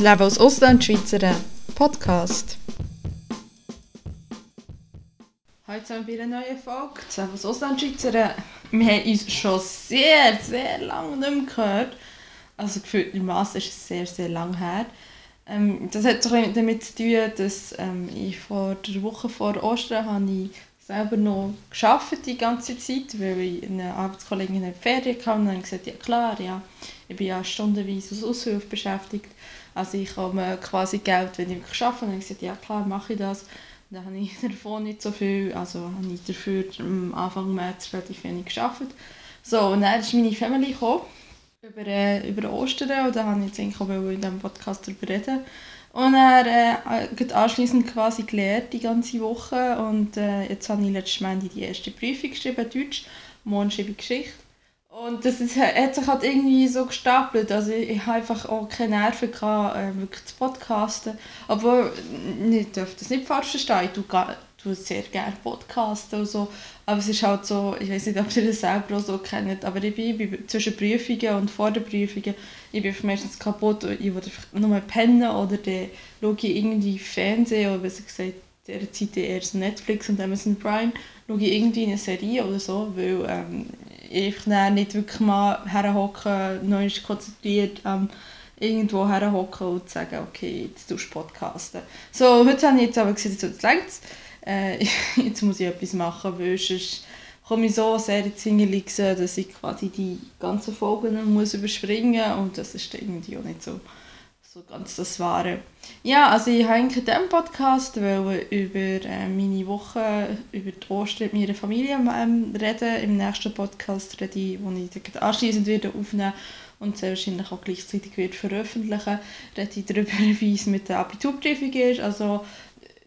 Das Leben als Auslandschweizer Podcast. Heute sind wir bei einer neuen Folge. Das Leben als Auslandschweizer. Wir haben uns schon sehr, sehr lange nicht mehr gehört. Also gefühlt im Mass ist es sehr, sehr lang her. Ähm, das hat so damit zu tun, dass ähm, ich vor der Woche vor Ostern habe ich selber noch die ganze Zeit, weil ich eine Arbeitskollegin in der Ferien hatte und dann gesagt, ja klar, ja, ich bin ja stundenweise als Aushilfe beschäftigt, also ich komme quasi Geld, wenn ich arbeite. Und dann habe ich gesagt, ja klar, mache ich das. Und dann habe ich davon nicht so viel, also habe ich dafür am Anfang März relativ wenig geschafft. So, und dann ist meine Family gekommen, über, äh, über Ostern, und da habe ich jetzt eigentlich auch in diesem Podcast darüber reden. Und er äh, anschließend quasi gelehrt die ganze Woche und äh, jetzt habe ich letztes Mal die erste Prüfung geschrieben, Deutsch, morgen schreibe ich Geschichte. Und das ist, hat sich halt irgendwie so gestapelt. Also ich, ich habe einfach auch keine Nerven gehabt, äh, wirklich zu podcasten. Aber ich darf das nicht falsch verstehen. Ich tue, sehr gerne podcasten und so. Aber es ist halt so, ich weiß nicht, ob ihr das selber auch so kennt, aber ich bin, ich bin zwischen Prüfungen und vor den Prüfungen, ich bin meistens kaputt und ich will einfach nur pennen oder dann schaue ich irgendwie Fernsehen oder besser gesagt, dieser Zeit eher Netflix und Amazon Prime, schaue ich irgendwie eine Serie oder so, weil ähm, ich nicht wirklich mal herhocken, neu konzentriert ähm, irgendwo herhocken und sagen, okay, jetzt tust du podcasten. So, heute habe ich jetzt aber gesagt, jetzt längst äh, jetzt muss ich etwas machen, weil sonst komme ich so sehr in die Single dass ich quasi die ganzen Folgen muss überspringen muss und das ist irgendwie auch nicht so, so ganz das Wahre. Ja, also ich habe in diesem Podcast über äh, meine Woche, über die Ostern mit meiner Familie ähm, reden. Im nächsten Podcast rede ich, wo ich anschließend wieder aufnehmen und sehr wahrscheinlich auch gleichzeitig wird veröffentlichen, rede ich darüber, wie es mit der Abiturprüfung ist. Also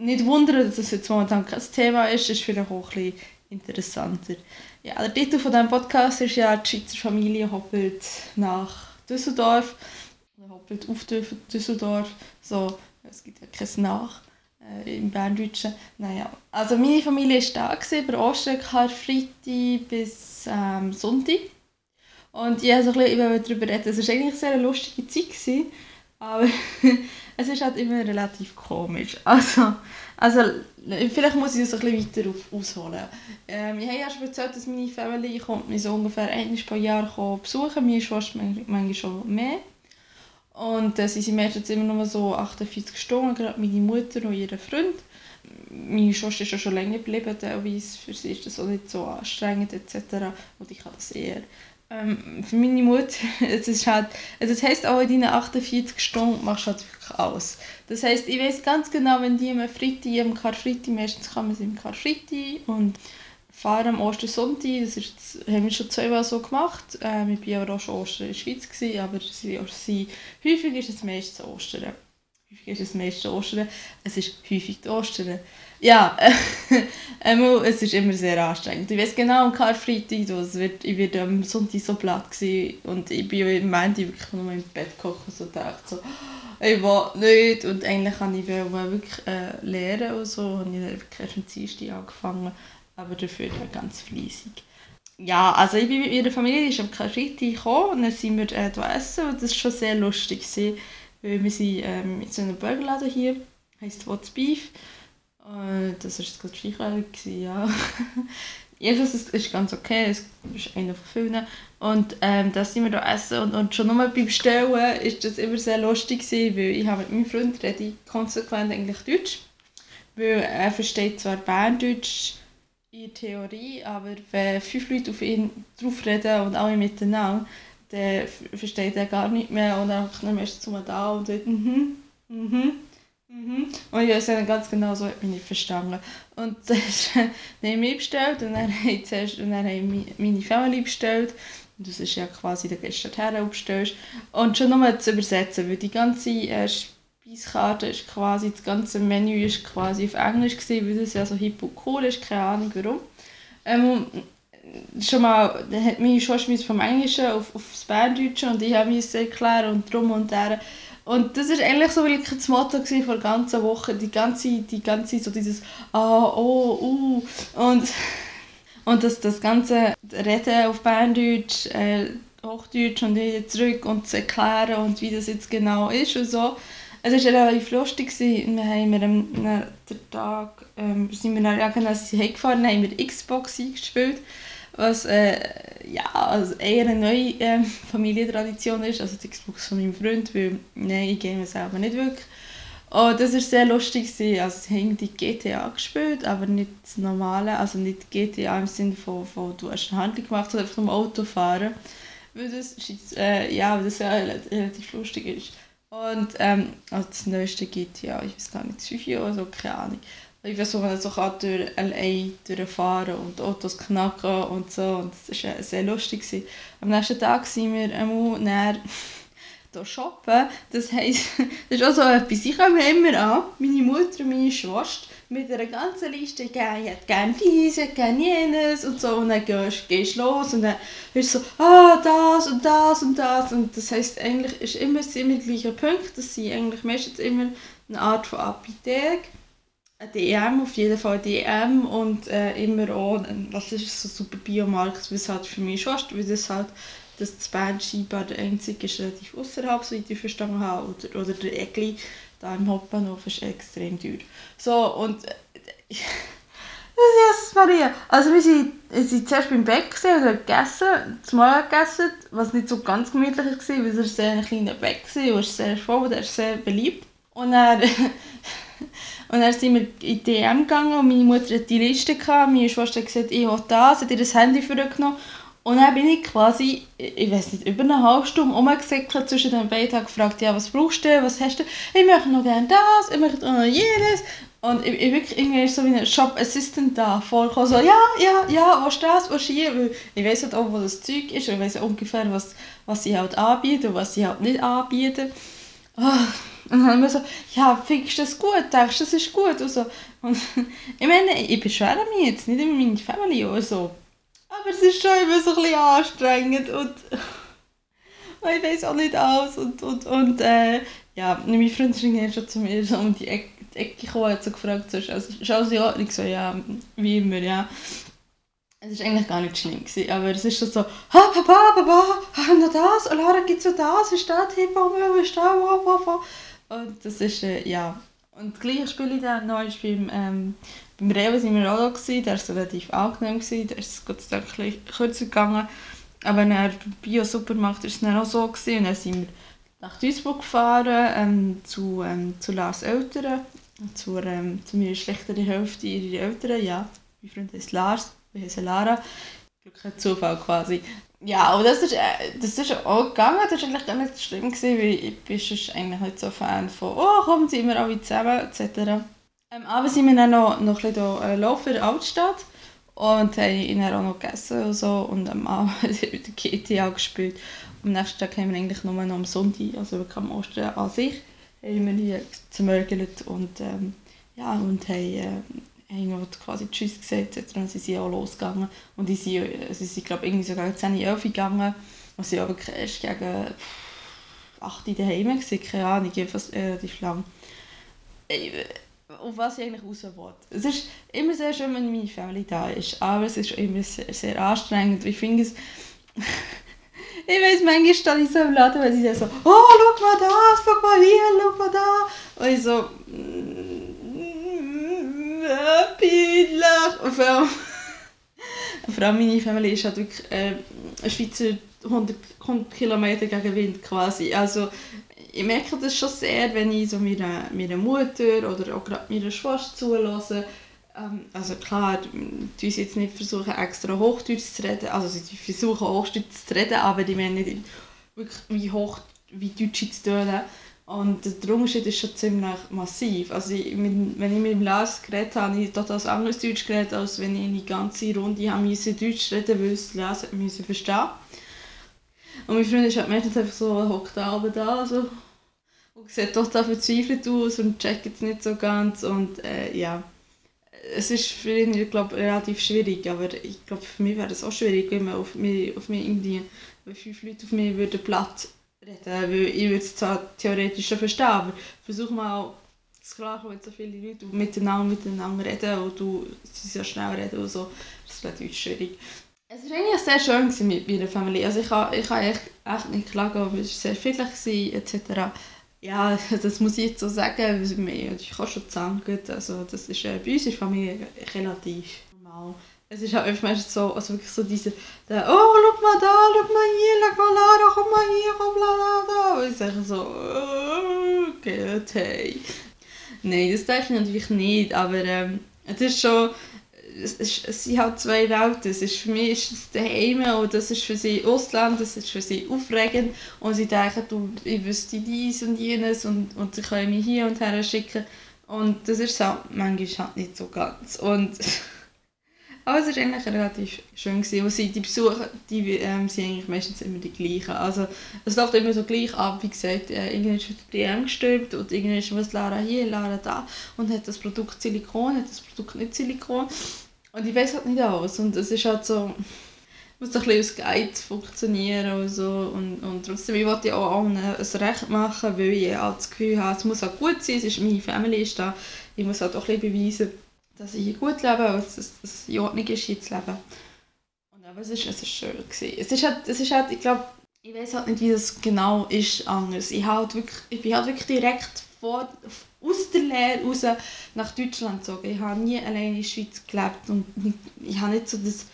nicht wundern, dass das jetzt momentan kein Thema ist, ist vielleicht auch ein bisschen interessanter. Ja, der Titel von diesem Podcast ist ja «Die Schweizer Familie hoppelt nach Düsseldorf». Oder hoppelt auf Düsseldorf. So, es gibt ja kein Nach äh, im Berndeutschen. Naja, also meine Familie war da, gewesen, über Ostern, Freitag bis ähm, Sonntag. Und ich wollte so ein bisschen darüber reden. Es war eigentlich eine sehr lustige Zeit. Gewesen, aber es ist halt immer relativ komisch. Also, also vielleicht muss ich das ein bisschen weiter auf, ausholen. Ähm, ich habe ja schon erzählt, dass meine Family kommt mich so ungefähr einmal pro Jahr besuchen. Meine Schwester manchmal schon mehr. Und äh, sie sind meistens immer nur so 48 Stunden, gerade meine Mutter und ihr Freund. Meine Schwester ist ja schon länger geblieben, teilweise. Für sie ist das auch nicht so anstrengend etc. Und ich habe das eher ähm, für meine Mutter, es ist halt, also das heisst auch in deinen 48 Stunden machst du halt wirklich alles. Das heisst, ich weiß ganz genau, wenn die am Freitag, am Karfreitag, meistens kann man sie am Karfreitag und fahren am Ostersonntag, das ist, haben wir schon zweimal so gemacht. Ähm, ich war aber auch schon Ostern in der Schweiz, gewesen, aber sie, sie, häufig ist es meistens Ostern. Häufig ist es meistens Ostern. Es ist häufig Ostern. Ja, äh, es ist immer sehr anstrengend. Ich weiß genau, am Karfreitag, es wird, ich werde am Sonntag so platt gewesen, und ich bin im Moment wirklich nur im Bett gekocht und dachte so, ich will nicht. Und eigentlich wollte ich wirklich äh, lernen und so, und ich habe erst am Dienstag angefangen, aber dafür ganz fleissig. Ja, also ich bin mit meiner Familie, die ist am Karfreitag gekommen und dann sind wir äh, da essen und das war schon sehr lustig, gewesen, weil wir sind ähm, in so einem Burgerladen hier, heisst What's Beef, äh, das war jetzt gerade Skilehrer, ja. Jedenfalls ist es ganz okay, es ist einer von vielen. Und ähm, das sind wir da essen und, und schon nur beim Bestellen ist das immer sehr lustig gewesen, weil ich habe mit meinem Freund rede konsequent eigentlich Deutsch. Weil er versteht zwar Berndeutsch in Theorie, aber wenn fünf Leute auf ihn drauf reden und alle miteinander, dann versteht er gar nicht mehr und dann ist er da und sagt mhm, mhm. Mhm. Und ich habe ganz genau so hat mich nicht verstanden. Und dann haben wir bestellt und dann haben, zuerst, und dann haben meine Family bestellt. Und das ist ja quasi der Gast her bestellst. Und schon nochmal zu übersetzen, weil die ganze äh, Speiskarte ist quasi, das ganze Menü ist quasi auf Englisch gewesen, weil das ja so hip und cool ist, keine Ahnung warum. Ähm, schon mal, dann hat meine Schwester vom Englischen auf, auf das Berndeutsche und ich habe es erklären und drum und deren. Und das war eigentlich so wirklich das Motto von der ganzen Woche. Die ganze, die ganze so dieses Ah, oh, uh. Und, und das, das ganze Reden auf Berndeutsch, äh, Hochdeutsch und wieder zurück und zu erklären und wie das jetzt genau ist und so. Es war relativ lustig. Wir haben wir am den Tag ähm, sind wir dann irgendwann heimgefahren, haben wir Xbox eingespielt, was äh, ja, also eher eine neue äh, Familientradition ist, also die Xbox von meinem Freund, weil nein, ich game selber nicht wirklich. Und das war sehr lustig. Also sie haben die GTA gespielt, aber nicht das normale, also nicht GTA im Sinne von, von du hast eine Handlung gemacht, sondern einfach nur Auto fahren. Weil das, äh, ja, weil das ja relativ lustig ist. Und ähm, also das neueste GTA, ich weiß gar nicht, 5 oder so, keine Ahnung. Ich weiß, wo man so kann durch LA durchfahren und Autos knacken und so. Und das war sehr lustig. Am nächsten Tag sind wir einmal näher hier shoppen. Das heisst, das ist auch so etwas. Ich komme immer an, meine Mutter und meine Schwester, mit einer ganzen Liste, ich hätte gerne dies, ich hätte gerne jenes und so. Und dann gehst, gehst los und dann bist du so, ah, das und das und das. Und das heisst, eigentlich ist immer ziemlich gleicher Punkt. Das sind eigentlich meistens immer eine Art von Apotheke DM, auf jeden Fall DM und äh, immer auch, was ist so super Biomarkt, es halt für mich ist, weil das halt dass das Band scheinbar der einzige ist relativ außerhalb, so wie ich verstanden habe, oder, oder der Egli da im Hauptbahnhof ist extrem teuer. So, und äh, Jesus Maria. Also wir sind, wir sind zuerst beim Bäck und haben gegessen, zum Morgen gegessen, was nicht so ganz gemütlich war, weil es sehr ein kleiner Bäck war und sehr voll, der ist sehr beliebt. Und dann Und dann sind wir in die DM gegangen und meine Mutter hat die Liste gehabt. Meine Schwester hat gesagt, ich will das, hat ihr das Handy vorgenommen. Und dann bin ich quasi, ich weiß nicht, über eine halbe Stunde rumgesäckelt zwischen den beiden und gefragt, ja, was brauchst du, was hast du? Ich möchte noch gerne das, ich möchte noch jenes. Und ich, ich wirklich irgendwie so wie ein Shop Assistant da vorgekommen, so, ja, ja, ja, was ist das, was ist hier? Weil ich weiß halt auch, wo das Zeug ist ich weiß ungefähr, was, was sie halt anbieten und was sie halt nicht anbieten. Oh, und dann haben wir so, ja, findest du das gut? Denkst du, das ist gut? Und, so. und ich meine, ich beschwere mich jetzt nicht über meine Family oder so. Aber es ist schon immer so ein bisschen anstrengend und, und ich weiß auch nicht alles. Und, und, und äh, ja, mein Freund ist schon zu mir so um die Ecke, gekommen und so gefragt, so, ist alles in Ordnung? So, ja, wie immer, ja. Es war eigentlich gar nicht schlimm, gewesen, aber es ist schon so, ha, Papa, Papa, haben wir das? Und Lara, gibt es das? Ist das? Hebamme, ist das? Papa? Und das ist, äh, ja. Und gleich spiele ich dann noch beim, ähm, beim Rewe sind wir auch da gewesen, der war relativ angenehm, gewesen, der ist Gott sei Dank ein kürzer gegangen. Aber beim Bio-Supermarkt war es dann auch so gewesen, und dann sind wir nach Duisburg gefahren, ähm, zu, ähm, zu Lars Eltern, zu, ähm, zu meiner schlechteren Hälfte, ihre Eltern, ja. Mein Freund heißt Lars, wir heißen Lara. Glück ein Zufall quasi. Ja, aber das ist, äh, das ist auch gegangen, das war eigentlich gar nicht schlimm, gewesen, weil ich bin sonst eigentlich nicht so Fan von «Oh, kommen Sie immer alle zusammen» etc. Am Abend sind wir dann noch, noch ein bisschen hier, äh, laufen in der Altstadt und haben dann auch noch gegessen und so und am Abend haben wir wieder GTA gespielt. Am nächsten Tag haben wir eigentlich nur noch am Sonntag, also wirklich am Ostern an sich, haben wir hier gemörgelt und, ähm, ja, und haben, äh, haben quasi Tschüss gesagt. Und sie sind auch losgegangen. Und die sind, sie sind glaube irgendwie sogar gegen 10, 11 gegangen. Und sie aber erst gegen 8 Uhr daheim waren, keine Ahnung, jedenfalls relativ lang. Auf was ich eigentlich raus will. Es ist immer sehr schön, wenn meine Familie da ist, aber es ist immer sehr, sehr anstrengend. Ich finde es... ich weiß, manchmal stehe ich so im Laden, weil sie dann so «Oh, schau mal das, schau mal hier, schau mal da!» Und ich so peinlich. Und vor allem, vor allem meine Familie ist halt wirklich äh, ein Schweizer 100, 100 Kilometer gegen Wind quasi. Also ich merke das schon sehr, wenn ich so meiner, meiner Mutter oder auch gerade meiner Schwester zulasse. Ähm, also klar, die uns jetzt nicht versuchen extra Hochdeutsch zu reden, also sie versuchen Hochdeutsch zu reden, aber die meinen nicht wirklich wie hoch wie Deutsch zu tun. Und der Unterschied ist schon ziemlich massiv. Also ich, wenn ich mit dem Lars geredet habe, habe ich total anderes Deutsch geredet, als wenn ich in die ganze Runde habe Deutsch reden weil es Lars verstehen Und mein Freund ist halt meistens einfach so, hockt da oben da so, und sieht total verzweifelt aus und checkt es nicht so ganz. Und äh, ja, es ist für ihn, ich glaube, relativ schwierig, aber ich glaube, für mich wäre es auch schwierig, wenn man auf mich, auf mich irgendwie, wenn fünf Leute auf mich würden platt reden, weil ich würde es zwar theoretisch schon verstehen, aber versuch mal das klar wenn so viele Leute miteinander, miteinander reden und du sie so schnell reden und so, das ist natürlich schwierig. Es war eigentlich sehr schön mit meiner Familie. Also ich habe ich ha echt, echt nicht klagen, aber es war sehr friedlich etc. Ja, das muss ich jetzt so sagen, ich kann schon zanken. Also das ist äh, bei uns in Familie relativ normal. Es ist halt meistens so, also wirklich so diese, der, oh, schau mal da, schau mal hier, schau mal da, komm mal hier, komm mal da. Und ich sage so, oh, gut, hey. Nein, das denke ich natürlich nicht, aber ähm, es ist schon, es, ist, es sind halt zwei Welten. Es ist, für mich ist es daheim und das ist für sie Ausland, das ist für sie aufregend und sie denken, du, ich wüsste dies und jenes und, und sie können mich hier und her schicken und das ist halt manchmal halt nicht so ganz und aber es war eigentlich relativ schön. Gewesen. Sie, die Besucher die, ähm, sind eigentlich meistens immer die gleichen. Also, es läuft immer so gleich ab, wie gesagt, äh, irgendwann ist die DM gestirbt und irgendwann was Lara hier, Lara da und hat das Produkt Silikon, hat das Produkt nicht Silikon. Und ich weiß halt nicht alles. Und es ist halt so, muss ein bisschen als Guide funktionieren und so. Und, und trotzdem, ich wollte ja auch allen ein Recht machen, weil ich halt das Gefühl habe, es muss halt gut sein, es ist meine Familie ist da. Ich muss halt auch ein bisschen beweisen, dass ich hier gut lebe und dass es in Ordnung ist, hier zu leben. Und aber es ist, es ist schön gewesen. Es ist halt, es ist halt ich glaube, ich weiß halt nicht, wie das genau ist anders. Ich, halt wirklich, ich bin halt wirklich direkt vor, aus der Lehre raus nach Deutschland gezogen. Ich habe nie allein in der Schweiz gelebt und ich, habe nicht so das,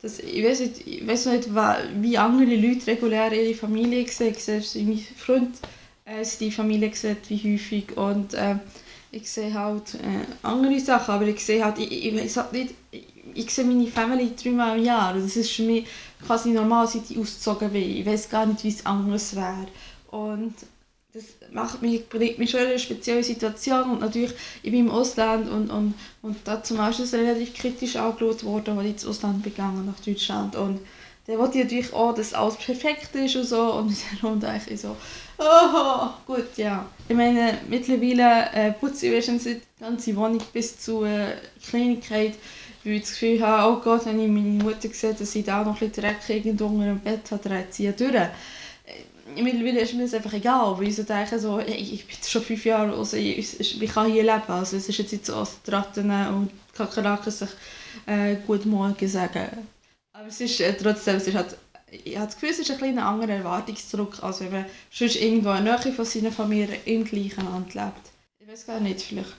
das ich weiß nicht, ich weiß nicht wie andere Leute regulär ihre Familie sehen. Ich sehe, wie mein Freund äh, die Familie sieht, wie häufig und äh, ich sehe halt äh, andere Sachen, aber ich sehe halt, ich, ich halt nicht, ich, ich sehe meine Family dreimal im Jahr. Das ist für mich quasi normal, seit ich ausgezogen bin. Ich weiß gar nicht, wie es anders wäre. Und das macht mich, bringt mich schon in eine spezielle Situation und natürlich, ich bin im Ausland und, und, und da zum Beispiel ist relativ kritisch angeschaut worden, als ich ins Ausland begangen nach Deutschland und dann wollte ich natürlich auch, dass alles perfekt ist und so und in der Runde so, oh, gut, ja. Ich meine, mittlerweile äh, putze ich schon die ganze Wohnung bis zur äh, Kleinigkeit, weil ich das Gefühl habe, oh Gott, wenn ich meine Mutter sehe, dass sie da noch ein bisschen Dreck irgendwo unter dem Bett hat, dreht sie ja durch mittlerweile ist mir das einfach egal, weil ich so denke, so, hey, ich bin schon fünf Jahre alt, also ich, ich, kann hier leben. Also es ist jetzt nicht so, als Ratten und Kakerlaken sich äh, gut Morgen sagen. Aber es ist äh, trotzdem, es ist halt, ich habe das Gefühl, es ist ein kleiner anderer Erwartungsdruck, als wenn man sonst irgendwo in der Nähe von seiner Familie im gleichen Land lebt. Ich weiß gar nicht, vielleicht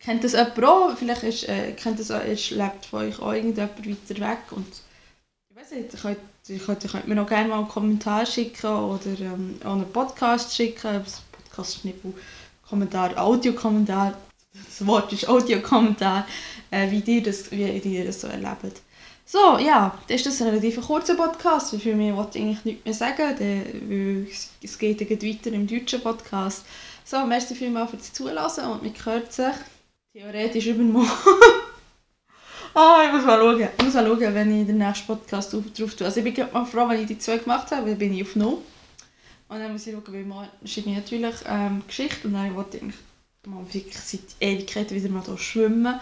kennt das jemand auch, vielleicht ist, äh, kennt das auch, ist, lebt von euch auch irgendjemand weiter weg und ich weiß nicht, ich Ihr könnt, könnt mir noch gerne mal einen Kommentar schicken oder ähm, auch einen Podcast schicken. Podcast ist nicht Kommentar, Audiokommentar. Das Wort ist Audiokommentar, äh, wie, wie ihr das so erlebt. So, ja, das ist ein relativ kurzer Podcast. Für mich wollte ich eigentlich nichts mehr sagen, weil es geht weiter im deutschen Podcast. So, merci vielmals fürs Zulassen und wir hören theoretisch übermorgen. Ah, ich muss mal schauen. Ich muss mal schauen, wenn ich den nächsten Podcast drauf tue. Also ich bin gerade mal froh, wenn ich die zwei gemacht habe, weil bin ich auf Null. Und dann muss ich schauen, wie man schreibe ich natürlich ähm, Geschichte und dann wollte ich mal wirklich seit Ewigkeiten wieder mal hier schwimmen.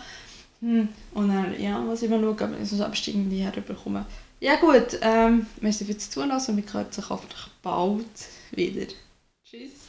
Hm. Und dann ja, muss ich mal schauen, ob ich so irgendwie herbekomme. Ja gut, ähm, merci fürs Zuhören und wir hören uns hoffentlich bald wieder. Tschüss.